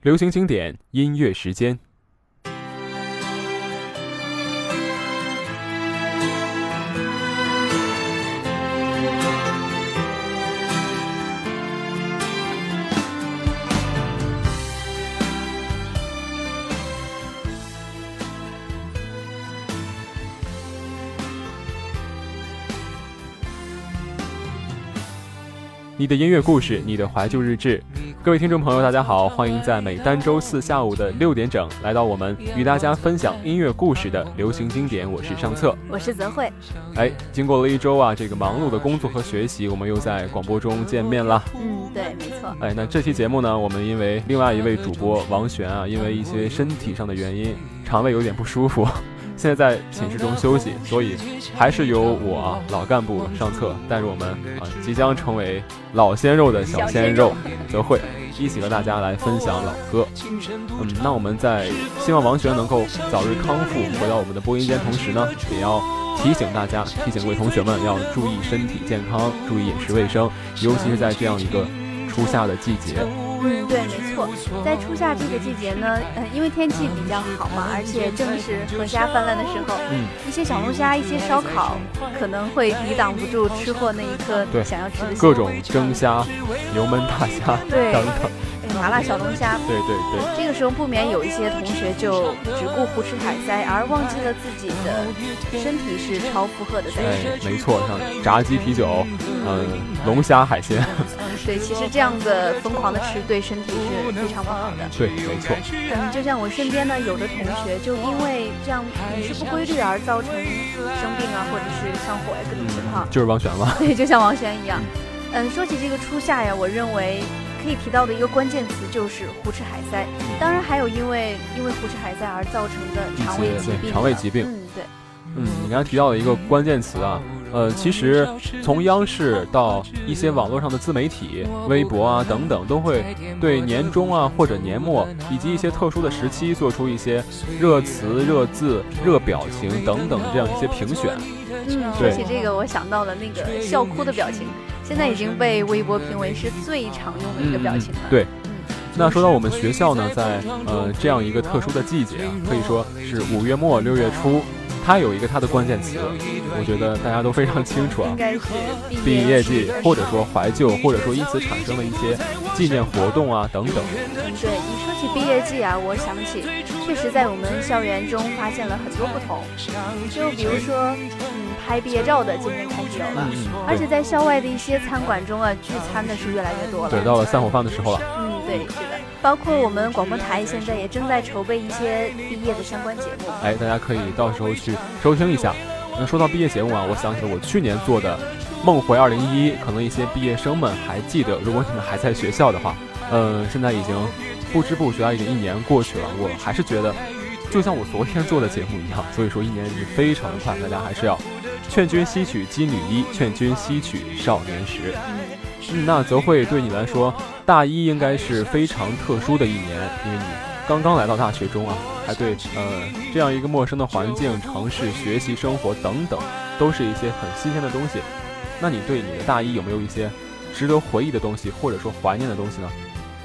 流行经典音乐时间。你的音乐故事，你的怀旧日志。各位听众朋友，大家好，欢迎在每单周四下午的六点整来到我们与大家分享音乐故事的流行经典。我是上策，我是泽慧。哎，经过了一周啊，这个忙碌的工作和学习，我们又在广播中见面了。嗯，对，没错。哎，那这期节目呢，我们因为另外一位主播王璇啊，因为一些身体上的原因，肠胃有点不舒服。现在在寝室中休息，所以还是由我啊老干部上册带着我们啊即将成为老鲜肉的小鲜肉泽慧，一起和大家来分享老歌。嗯，那我们在希望王璇能够早日康复，回到我们的播音间，同时呢，也要提醒大家，提醒各位同学们要注意身体健康，注意饮食卫生，尤其是在这样一个初夏的季节。嗯，对，没错，在初夏这个季节呢，呃，因为天气比较好嘛，而且正是河虾泛滥的时候，嗯，一些小龙虾、一些烧烤可能会抵挡不住吃货那一颗想要吃的各种蒸虾、油焖大虾等等。麻辣小龙虾，对对对，这个时候不免有一些同学就只顾胡吃海塞，而忘记了自己的身体是超负荷的但是。没错，像炸鸡、啤酒，嗯，龙虾、海鲜。嗯，对，其实这样的疯狂的吃对身体是非常不好的。对，没错。嗯，就像我身边呢，有的同学就因为这样饮食不规律而造成生病啊，或者是上火呀各种情况。就是王璇吗？对，就像王璇一样。嗯，说起这个初夏呀，我认为。可以提到的一个关键词就是胡吃海塞，当然还有因为因为胡吃海塞而造成的肠胃疾病。肠胃疾病，嗯，对，嗯，你刚才提到的一个关键词啊，呃，其实从央视到一些网络上的自媒体、微博啊等等，都会对年终啊或者年末以及一些特殊的时期做出一些热词、热字、热表情等等这样一些评选。嗯，说起这个，我想到了那个笑哭的表情。现在已经被微博评为是最常用的一个表情了。对，那说到我们学校呢，在呃这样一个特殊的季节啊，可以说是五月末六月初，它有一个它的关键词，我觉得大家都非常清楚啊，应该是毕业季，或者说怀旧，或者说因此产生了一些纪念活动啊等等。对，你说起毕业季啊，我想起确实在我们校园中发现了很多不同，就比如说。嗯拍毕业照的今天开始有了，而且在校外的一些餐馆中啊，聚餐的是越来越多了。对，到了散伙饭的时候了。嗯，对，是的。包括我们广播台现在也正在筹备一些毕业的相关节目。哎，大家可以到时候去收听一下。那说到毕业节目啊，我想起了我去年做的《梦回二零一》，可能一些毕业生们还记得。如果你们还在学校的话，嗯，现在已经不知不觉，已经一年过去了。我还是觉得，就像我昨天做的节目一样。所以说，一年是非常的快，大家还是要。劝君吸取金缕衣，劝君吸取少年时。嗯，那则会对你来说，大一应该是非常特殊的一年，因为你刚刚来到大学中啊，还对呃这样一个陌生的环境、城市、学习、生活等等，都是一些很新鲜的东西。那你对你的大一有没有一些值得回忆的东西，或者说怀念的东西呢？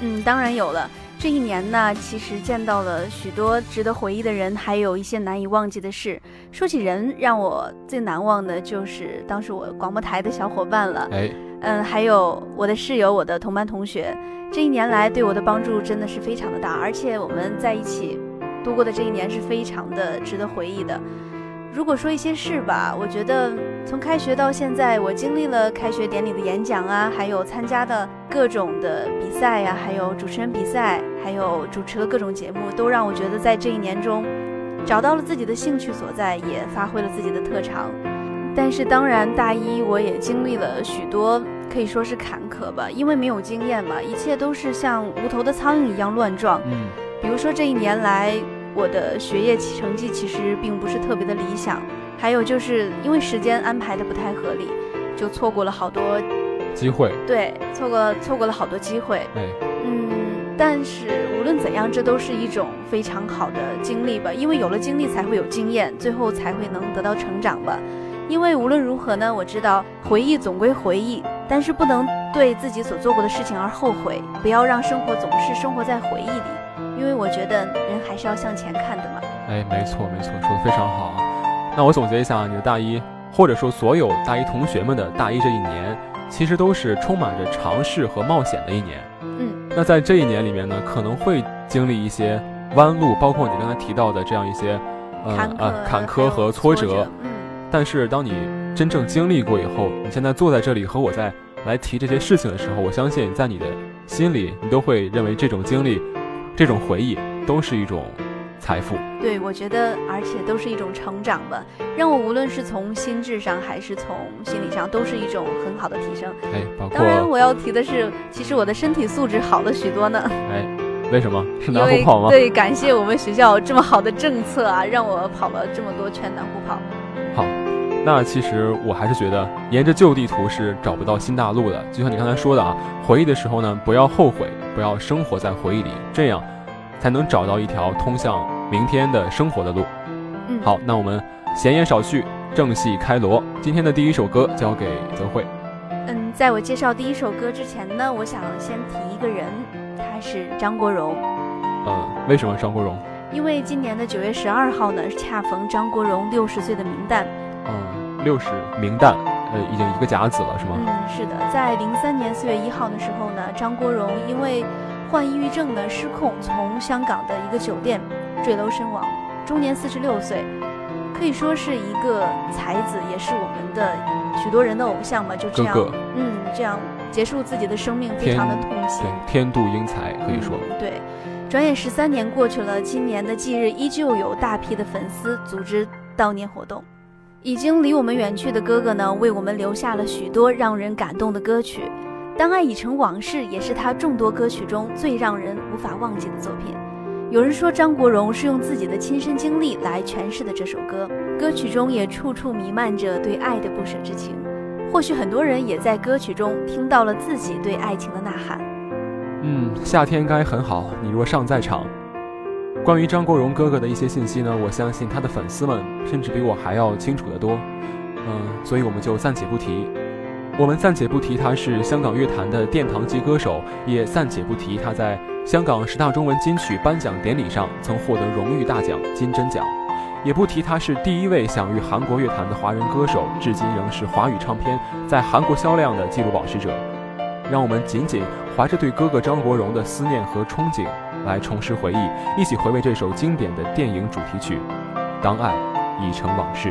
嗯，当然有了。这一年呢，其实见到了许多值得回忆的人，还有一些难以忘记的事。说起人，让我最难忘的就是当时我广播台的小伙伴了。哎，嗯，还有我的室友，我的同班同学，这一年来对我的帮助真的是非常的大，而且我们在一起度过的这一年是非常的值得回忆的。如果说一些事吧，我觉得从开学到现在，我经历了开学典礼的演讲啊，还有参加的各种的比赛呀，还有主持人比赛，还有主持了各种节目，都让我觉得在这一年中找到了自己的兴趣所在，也发挥了自己的特长。但是当然，大一我也经历了许多可以说是坎坷吧，因为没有经验嘛，一切都是像无头的苍蝇一样乱撞。嗯，比如说这一年来。我的学业成绩其实并不是特别的理想，还有就是因为时间安排的不太合理，就错过了好多机会。对，错过错过了好多机会。哎，嗯，但是无论怎样，这都是一种非常好的经历吧，因为有了经历才会有经验，最后才会能得到成长吧。因为无论如何呢，我知道回忆总归回忆，但是不能对自己所做过的事情而后悔，不要让生活总是生活在回忆里，因为我觉得人还是要向前看的嘛。哎，没错没错，说的非常好啊。那我总结一下，你的大一，或者说所有大一同学们的大一这一年，其实都是充满着尝试和冒险的一年。嗯，那在这一年里面呢，可能会经历一些弯路，包括你刚才提到的这样一些，呃啊坎坷和挫折。嗯，但是当你真正经历过以后，你现在坐在这里和我在来提这些事情的时候，我相信在你的心里，你都会认为这种经历、这种回忆都是一种。财富，对我觉得，而且都是一种成长吧，让我无论是从心智上还是从心理上，都是一种很好的提升。哎，包括当然我要提的是，其实我的身体素质好了许多呢。哎，为什么是南湖跑吗？对，感谢我们学校这么好的政策啊，让我跑了这么多圈南湖跑。好，那其实我还是觉得，沿着旧地图是找不到新大陆的。就像你刚才说的啊，回忆的时候呢，不要后悔，不要生活在回忆里，这样才能找到一条通向。明天的生活的路，嗯，好，那我们闲言少叙，正戏开锣。今天的第一首歌交给泽慧。嗯，在我介绍第一首歌之前呢，我想先提一个人，他是张国荣。嗯，为什么张国荣？因为今年的九月十二号呢，恰逢张国荣六十岁的冥诞。嗯，六十名旦，呃，已经一个甲子了，是吗？嗯，是的，在零三年四月一号的时候呢，张国荣因为患抑郁症呢失控，从香港的一个酒店。坠楼身亡，终年四十六岁，可以说是一个才子，也是我们的许多人的偶像嘛。就这样，嗯，这样结束自己的生命，非常的痛心。对，天妒英才，可以说。对，转眼十三年过去了，今年的忌日依旧有大批的粉丝组织悼念活动。已经离我们远去的哥哥呢，为我们留下了许多让人感动的歌曲，《当爱已成往事》也是他众多歌曲中最让人无法忘记的作品。有人说张国荣是用自己的亲身经历来诠释的这首歌，歌曲中也处处弥漫着对爱的不舍之情。或许很多人也在歌曲中听到了自己对爱情的呐喊。嗯，夏天该很好，你若尚在场。关于张国荣哥哥的一些信息呢，我相信他的粉丝们甚至比我还要清楚得多。嗯，所以我们就暂且不提。我们暂且不提他是香港乐坛的殿堂级歌手，也暂且不提他在。香港十大中文金曲颁奖典礼上曾获得荣誉大奖金针奖，也不提他是第一位享誉韩国乐坛的华人歌手，至今仍是华语唱片在韩国销量的纪录保持者。让我们仅仅怀着对哥哥张国荣的思念和憧憬，来重拾回忆，一起回味这首经典的电影主题曲《当爱已成往事》。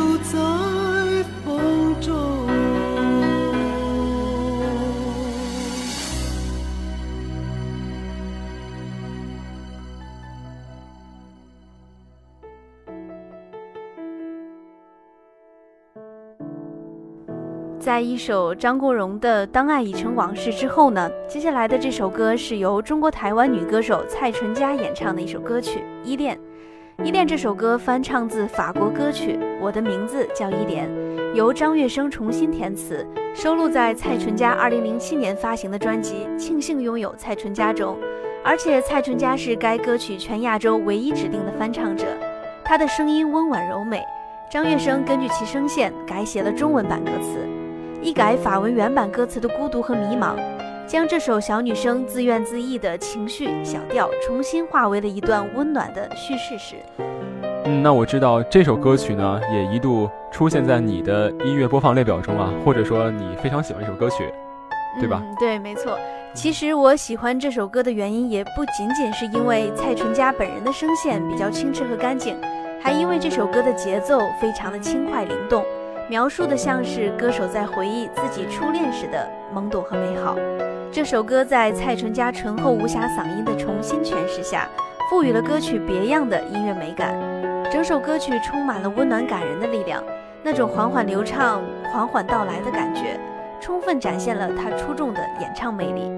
在一首张国荣的《当爱已成往事》之后呢，接下来的这首歌是由中国台湾女歌手蔡淳佳演唱的一首歌曲《依恋》。《依恋》这首歌翻唱自法国歌曲《我的名字叫依恋》，由张月生重新填词，收录在蔡淳佳2007年发行的专辑《庆幸拥有蔡淳佳》中。而且蔡淳佳是该歌曲全亚洲唯一指定的翻唱者，她的声音温婉柔美。张月生根据其声线改写了中文版歌词。一改法文原版歌词的孤独和迷茫，将这首小女生自怨自艾的情绪小调重新化为了一段温暖的叙事诗。嗯，那我知道这首歌曲呢，也一度出现在你的音乐播放列表中啊，或者说你非常喜欢一首歌曲，对吧？嗯，对，没错。其实我喜欢这首歌的原因，也不仅仅是因为蔡淳佳本人的声线比较清澈和干净，还因为这首歌的节奏非常的轻快灵动。描述的像是歌手在回忆自己初恋时的懵懂和美好。这首歌在蔡淳佳醇厚无瑕嗓音的重新诠释下，赋予了歌曲别样的音乐美感。整首歌曲充满了温暖感人的力量，那种缓缓流畅、缓缓到来的感觉，充分展现了他出众的演唱魅力。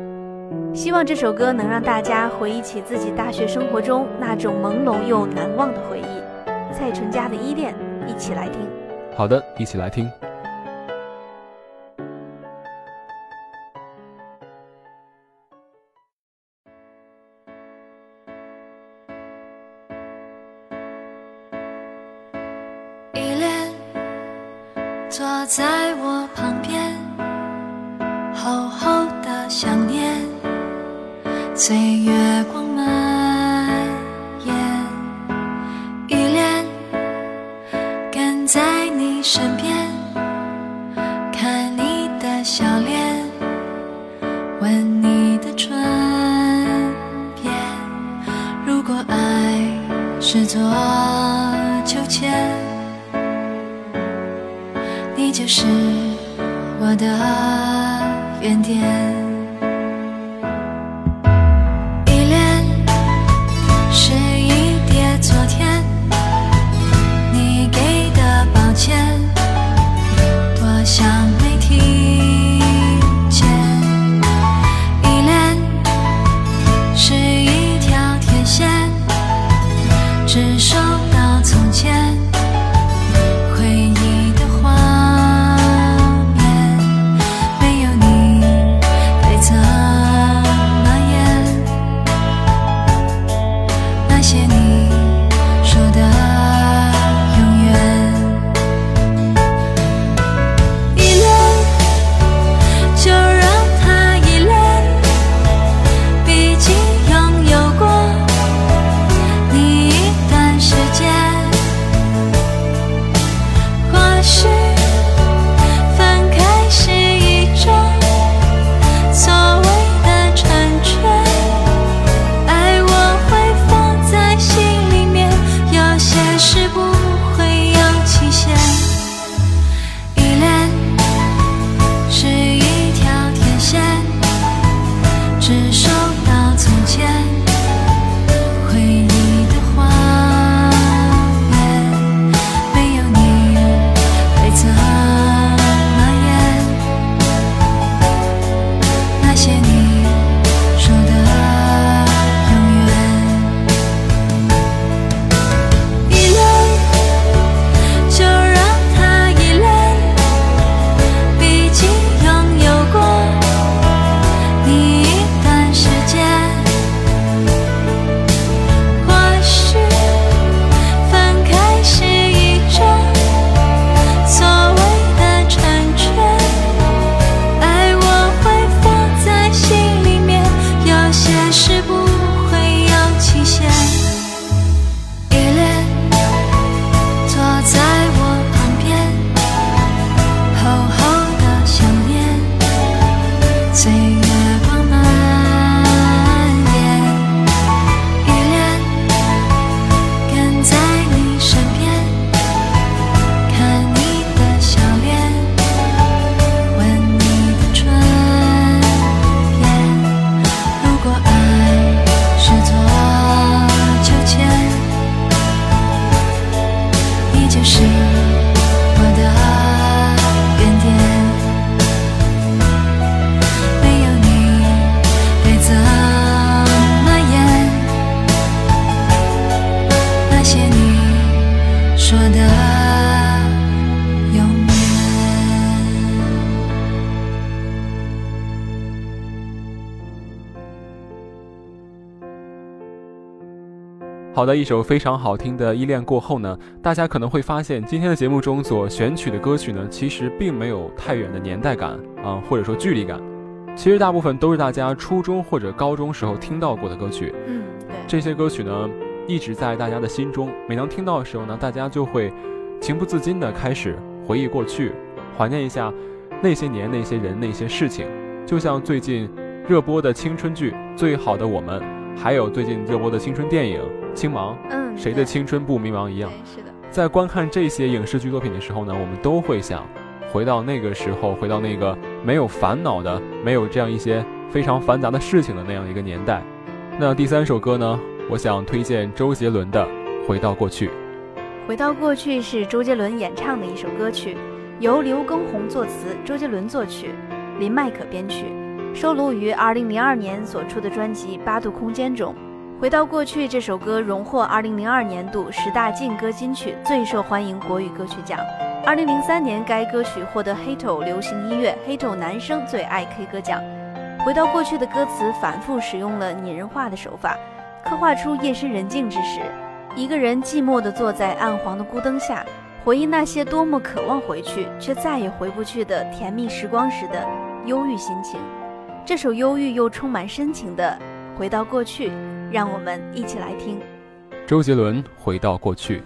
希望这首歌能让大家回忆起自己大学生活中那种朦胧又难忘的回忆。蔡淳佳的依恋，一起来听。好的，一起来听。依恋，坐在我旁边，厚厚的想念，岁月的原点。好的，一首非常好听的依恋过后呢，大家可能会发现，今天的节目中所选取的歌曲呢，其实并没有太远的年代感啊，或者说距离感。其实大部分都是大家初中或者高中时候听到过的歌曲。嗯，对。这些歌曲呢，一直在大家的心中。每当听到的时候呢，大家就会情不自禁地开始回忆过去，怀念一下那些年、那些人、那些事情。就像最近热播的青春剧《最好的我们》，还有最近热播的青春电影《青芒》，嗯，谁的青春不迷茫一样。是的。在观看这些影视剧作品的时候呢，我们都会想。回到那个时候，回到那个没有烦恼的、没有这样一些非常繁杂的事情的那样一个年代。那第三首歌呢？我想推荐周杰伦的《回到过去》。回到过去是周杰伦演唱的一首歌曲，由刘畊宏作词，周杰伦作曲，林迈可编曲，收录于2002年所出的专辑《八度空间》中。《回到过去》这首歌荣获2002年度十大劲歌金曲最受欢迎国语歌曲奖。二零零三年，该歌曲获得黑头流行音乐黑头男生最爱 K 歌奖。回到过去的歌词反复使用了拟人化的手法，刻画出夜深人静之时，一个人寂寞地坐在暗黄的孤灯下，回忆那些多么渴望回去却再也回不去的甜蜜时光时的忧郁心情。这首忧郁又充满深情的《回到过去》，让我们一起来听。周杰伦《回到过去》。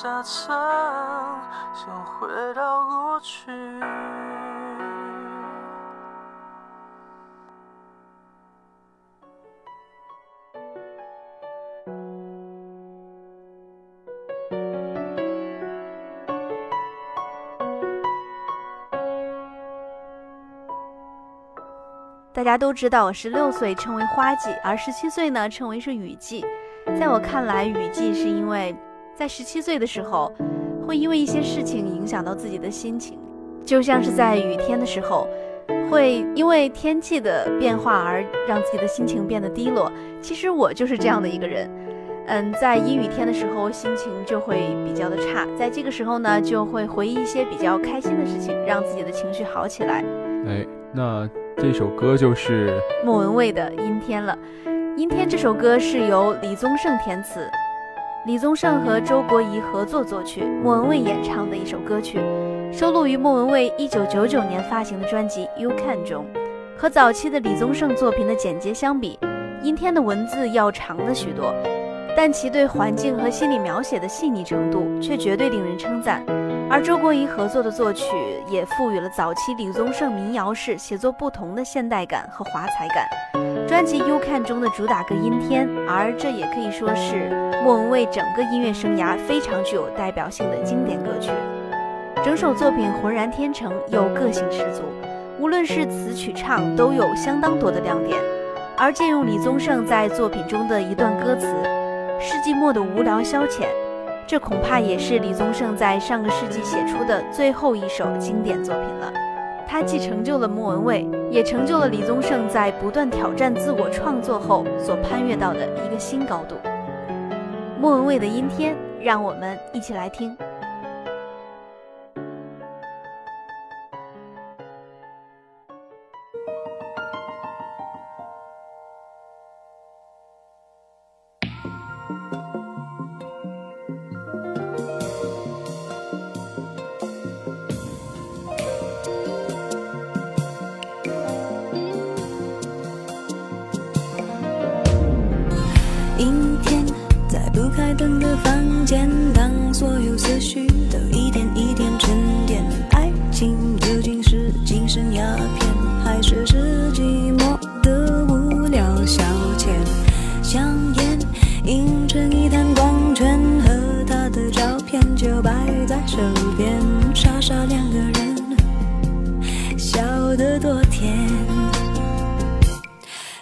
下车，想回到过去。大家都知道，我十六岁称为花季，而十七岁呢称为是雨季。在我看来，雨季是因为在十七岁的时候，会因为一些事情影响到自己的心情，就像是在雨天的时候，会因为天气的变化而让自己的心情变得低落。其实我就是这样的一个人，嗯，在阴雨天的时候，心情就会比较的差，在这个时候呢，就会回忆一些比较开心的事情，让自己的情绪好起来。哎，那。这首歌就是莫文蔚的《阴天》了，《阴天》这首歌是由李宗盛填词，李宗盛和周国仪合作作曲，莫文蔚演唱的一首歌曲，收录于莫文蔚一九九九年发行的专辑《You Can》中。和早期的李宗盛作品的简洁相比，《阴天》的文字要长了许多，但其对环境和心理描写的细腻程度却绝对令人称赞。而周国仪合作的作曲也赋予了早期李宗盛民谣式写作不同的现代感和华彩感。专辑《You Can》中的主打歌《阴天》，而这也可以说是莫文蔚整个音乐生涯非常具有代表性的经典歌曲。整首作品浑然天成又个性十足，无论是词曲唱都有相当多的亮点。而借用李宗盛在作品中的一段歌词：“世纪末的无聊消遣。”这恐怕也是李宗盛在上个世纪写出的最后一首经典作品了。它既成就了莫文蔚，也成就了李宗盛在不断挑战自我创作后所攀越到的一个新高度。莫文蔚的《阴天》，让我们一起来听。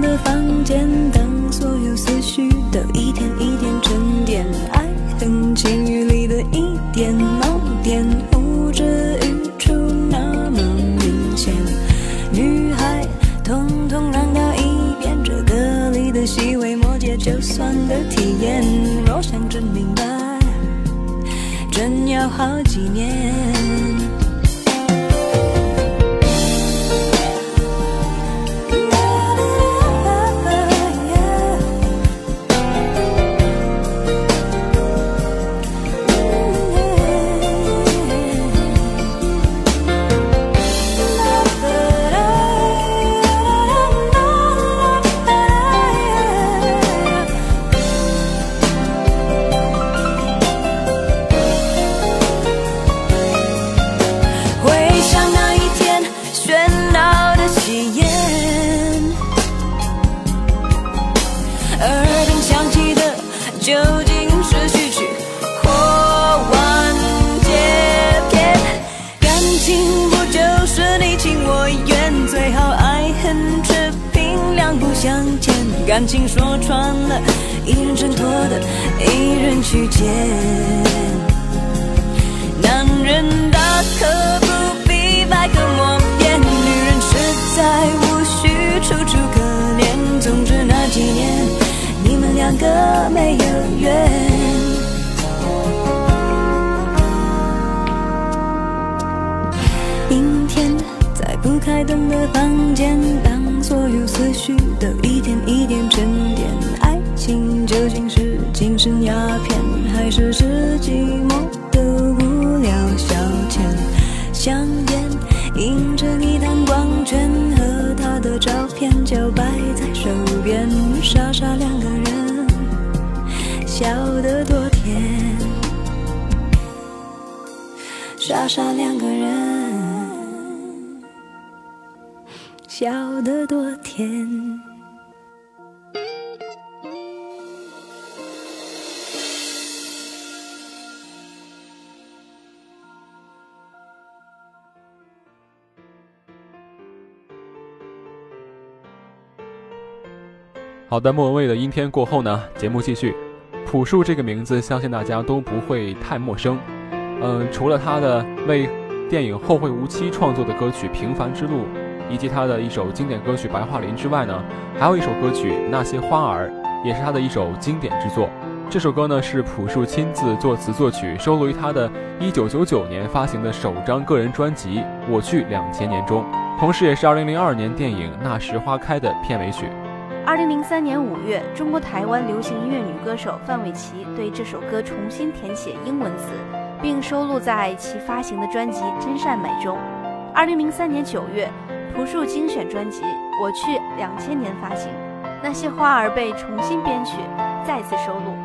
的房间，当所有思绪都一天一天沉淀，爱恨情欲里的一点某点，呼之欲出，那么明显。女孩，通通让到一边，这歌里的细微末节，就算得体验。若想真明白，真要好几年。究竟是精神鸦片，还是是寂寞的无聊消遣？香烟映着你弹光圈和他的照片，就摆在手边，傻傻两个人，笑得多甜，傻傻两个人。笑得多甜。好的，莫文蔚的《阴天》过后呢，节目继续。朴树这个名字，相信大家都不会太陌生。嗯，除了他的为电影《后会无期》创作的歌曲《平凡之路》。以及他的一首经典歌曲《白桦林》之外呢，还有一首歌曲《那些花儿》，也是他的一首经典之作。这首歌呢是朴树亲自作词作曲，收录于他的1999年发行的首张个人专辑《我去两千年》中，同时也是2002年电影《那时花开》的片尾曲。2003年5月，中国台湾流行音乐女歌手范玮琪对这首歌重新填写英文词，并收录在其发行的专辑《真善美》中。2003年9月。朴树精选专辑《我去两千年》发行，那些花儿被重新编曲，再次收录。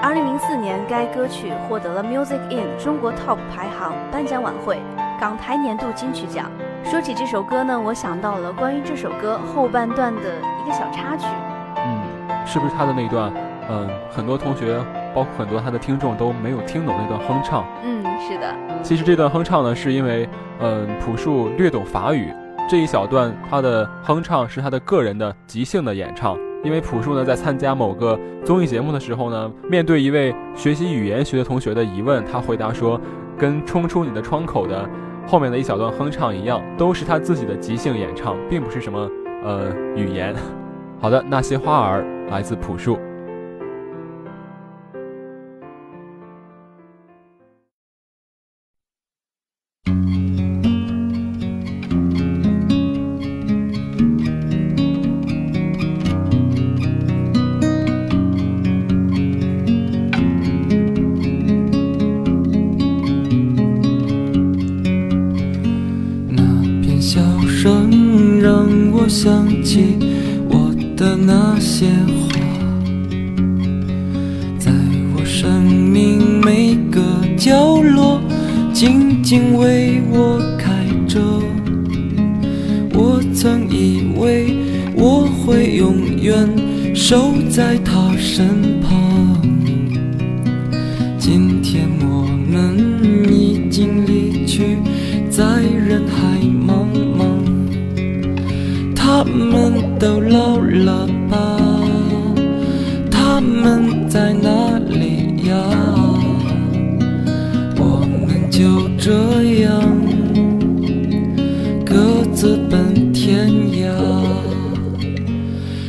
二零零四年，该歌曲获得了 Music In 中国 Top 排行颁奖晚会港台年度金曲奖。说起这首歌呢，我想到了关于这首歌后半段的一个小插曲。嗯，是不是他的那段？嗯，很多同学，包括很多他的听众都没有听懂那段哼唱。嗯，是的。其实这段哼唱呢，是因为嗯，朴树略懂法语。这一小段，他的哼唱是他的个人的即兴的演唱。因为朴树呢，在参加某个综艺节目的时候呢，面对一位学习语言学的同学的疑问，他回答说：“跟冲出你的窗口的后面的一小段哼唱一样，都是他自己的即兴演唱，并不是什么呃语言。”好的，那些花儿来自朴树。花，在我生命每个角落静静为我开着。我曾以为我会永远守在他身旁，今天我们已经离去，在人海茫茫。他们都老了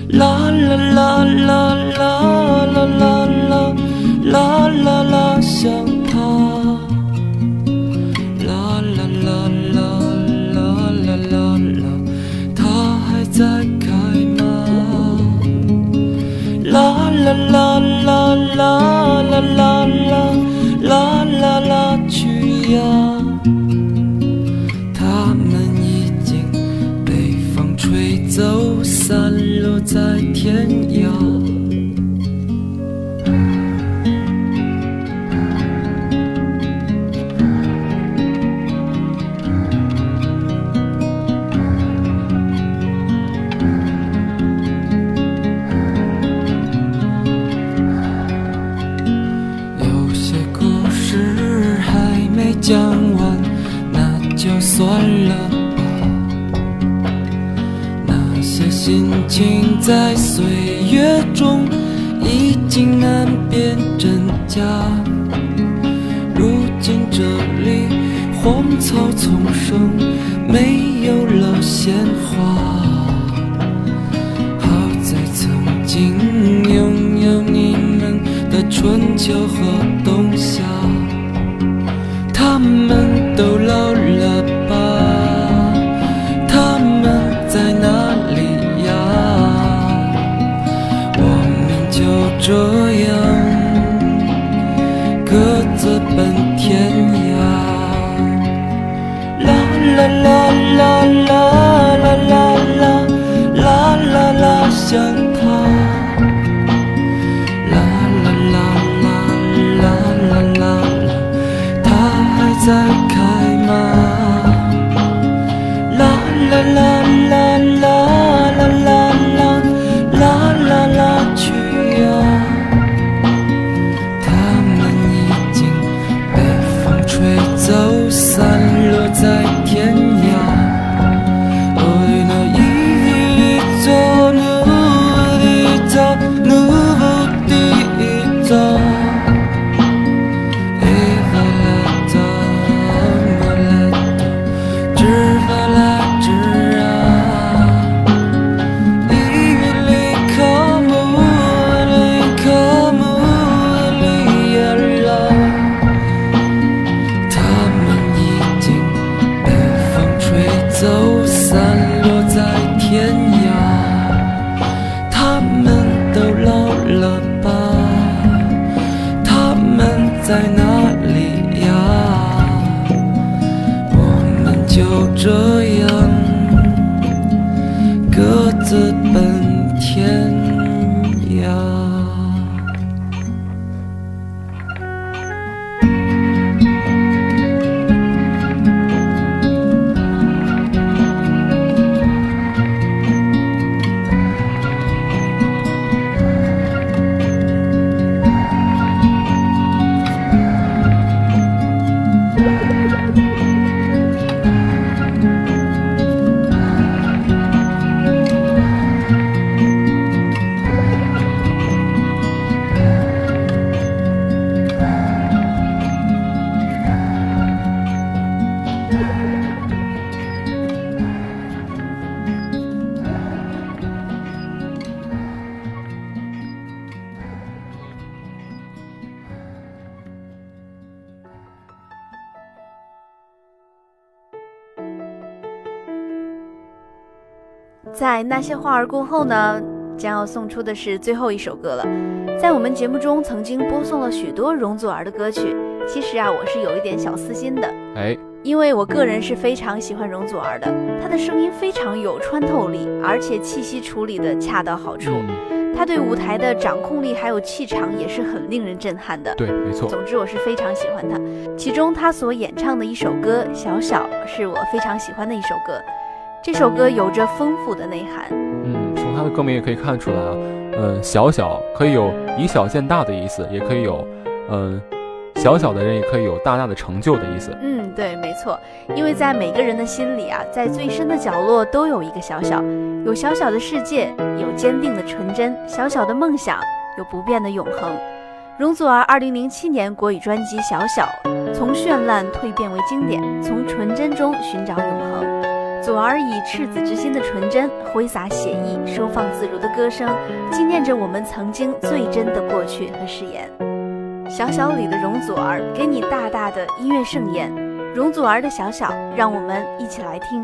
啦啦啦啦啦啦啦啦啦啦啦，想。在那些花儿过后呢，将要送出的是最后一首歌了。在我们节目中曾经播送了许多容祖儿的歌曲，其实啊，我是有一点小私心的，哎，因为我个人是非常喜欢容祖儿的，她的声音非常有穿透力，而且气息处理的恰到好处，嗯，她对舞台的掌控力还有气场也是很令人震撼的。对，没错，总之，我是非常喜欢她。其中她所演唱的一首歌《小小》是我非常喜欢的一首歌。这首歌有着丰富的内涵，嗯，从它的歌名也可以看出来啊，嗯，小小可以有以小见大的意思，也可以有，嗯，小小的人也可以有大大的成就的意思。嗯，对，没错，因为在每个人的心里啊，在最深的角落都有一个小小，有小小的世界，有坚定的纯真，小小的梦想，有不变的永恒。容祖儿2007年国语专辑《小小》，从绚烂蜕变为经典，从纯真中寻找永恒。祖儿以赤子之心的纯真，挥洒写意，收放自如的歌声，纪念着我们曾经最真的过去和誓言。小小里的容祖儿给你大大的音乐盛宴，容祖儿的小小，让我们一起来听。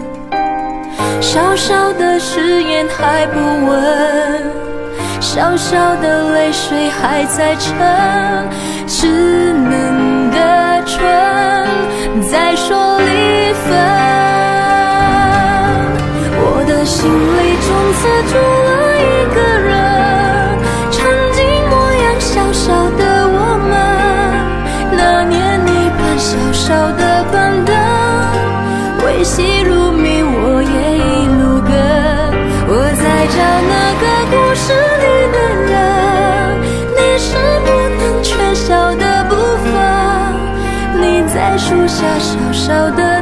小小的誓言还不稳，小小的泪水还在撑，稚嫩的唇在说离分。我的心里从此树下小小的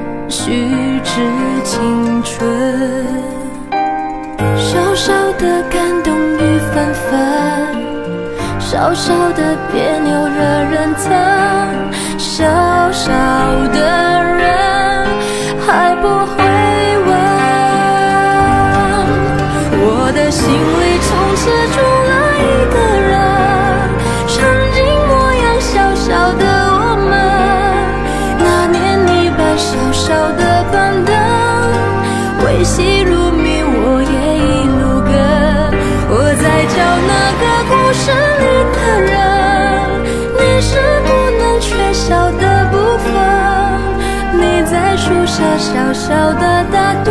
虚掷青春，小小的感动雨纷纷，小小的别扭惹人疼，小小的人的人，你是不能缺少的部分。你在树下小小的打盹，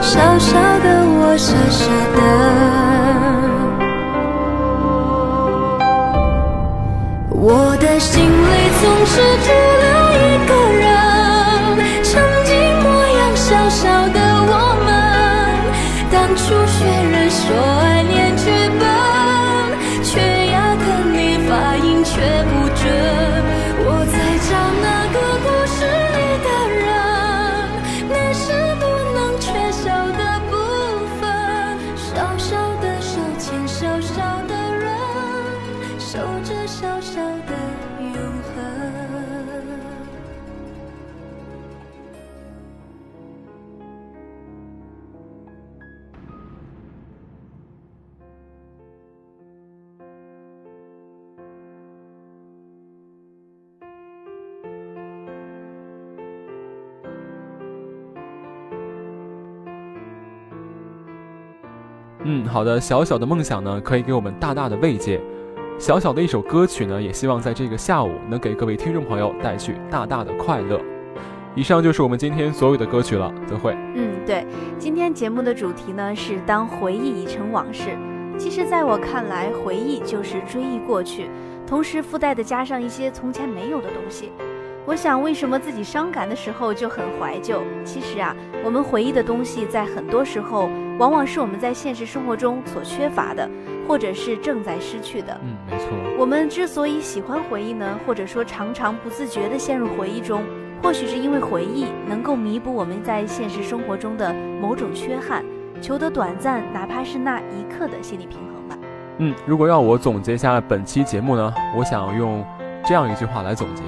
小小的我傻傻的。我的心里总是好的，小小的梦想呢，可以给我们大大的慰藉。小小的一首歌曲呢，也希望在这个下午能给各位听众朋友带去大大的快乐。以上就是我们今天所有的歌曲了，泽慧。嗯，对，今天节目的主题呢是当回忆已成往事。其实，在我看来，回忆就是追忆过去，同时附带的加上一些从前没有的东西。我想，为什么自己伤感的时候就很怀旧？其实啊，我们回忆的东西，在很多时候，往往是我们在现实生活中所缺乏的，或者是正在失去的。嗯，没错。我们之所以喜欢回忆呢，或者说常常不自觉地陷入回忆中，或许是因为回忆能够弥补我们在现实生活中的某种缺憾，求得短暂，哪怕是那一刻的心理平衡吧。嗯，如果让我总结一下本期节目呢，我想用这样一句话来总结：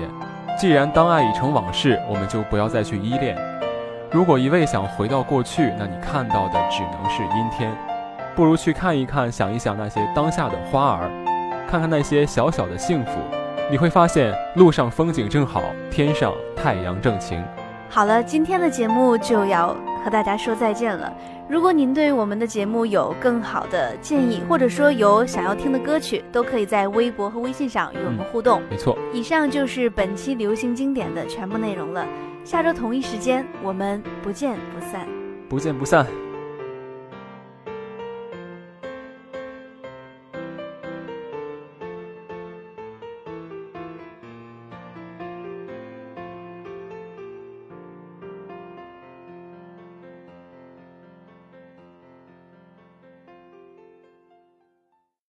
既然当爱已成往事，我们就不要再去依恋。如果一味想回到过去，那你看到的只能是阴天。不如去看一看，想一想那些当下的花儿，看看那些小小的幸福，你会发现路上风景正好，天上太阳正晴。好了，今天的节目就要和大家说再见了。如果您对我们的节目有更好的建议，或者说有想要听的歌曲，都可以在微博和微信上与我们互动。没错，以上就是本期流行经典的全部内容了。下周同一时间，我们不见不散。不见不散。